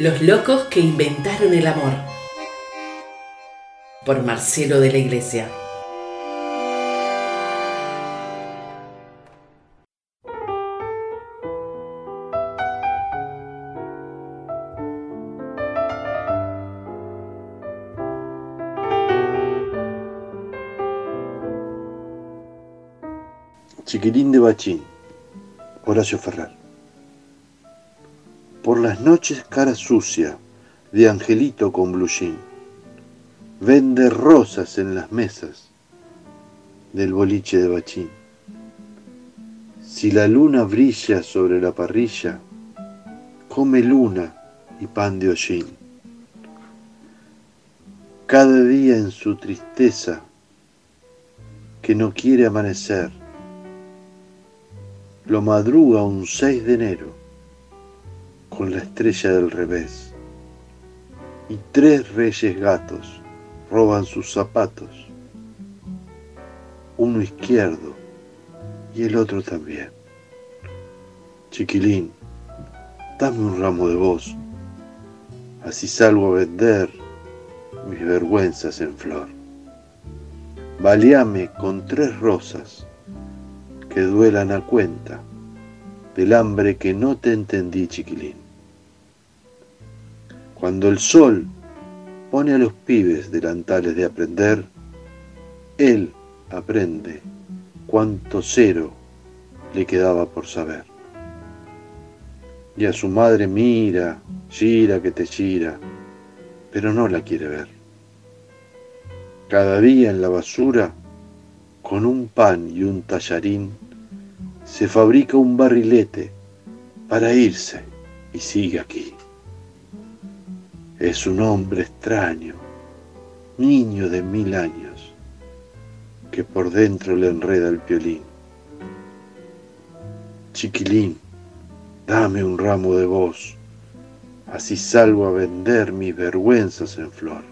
Los locos que inventaron el amor. Por Marcelo de la Iglesia. Chiquilín de Bachín, Horacio Ferrer. Por las noches cara sucia de angelito con blushín, vende rosas en las mesas del boliche de Bachín. Si la luna brilla sobre la parrilla, come luna y pan de hollín. Cada día en su tristeza, que no quiere amanecer, lo madruga un 6 de enero con la estrella del revés y tres reyes gatos roban sus zapatos, uno izquierdo y el otro también. Chiquilín, dame un ramo de voz, así salgo a vender mis vergüenzas en flor. Baleame con tres rosas que duelan a cuenta del hambre que no te entendí, chiquilín. Cuando el sol pone a los pibes delantales de aprender, él aprende cuánto cero le quedaba por saber. Y a su madre mira, gira que te gira, pero no la quiere ver. Cada día en la basura con un pan y un tallarín, se fabrica un barrilete para irse y sigue aquí. Es un hombre extraño, niño de mil años, que por dentro le enreda el piolín. Chiquilín, dame un ramo de voz, así salgo a vender mis vergüenzas en flor.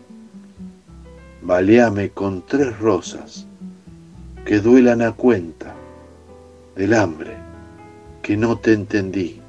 Baleame con tres rosas que duelan a cuenta del hambre que no te entendí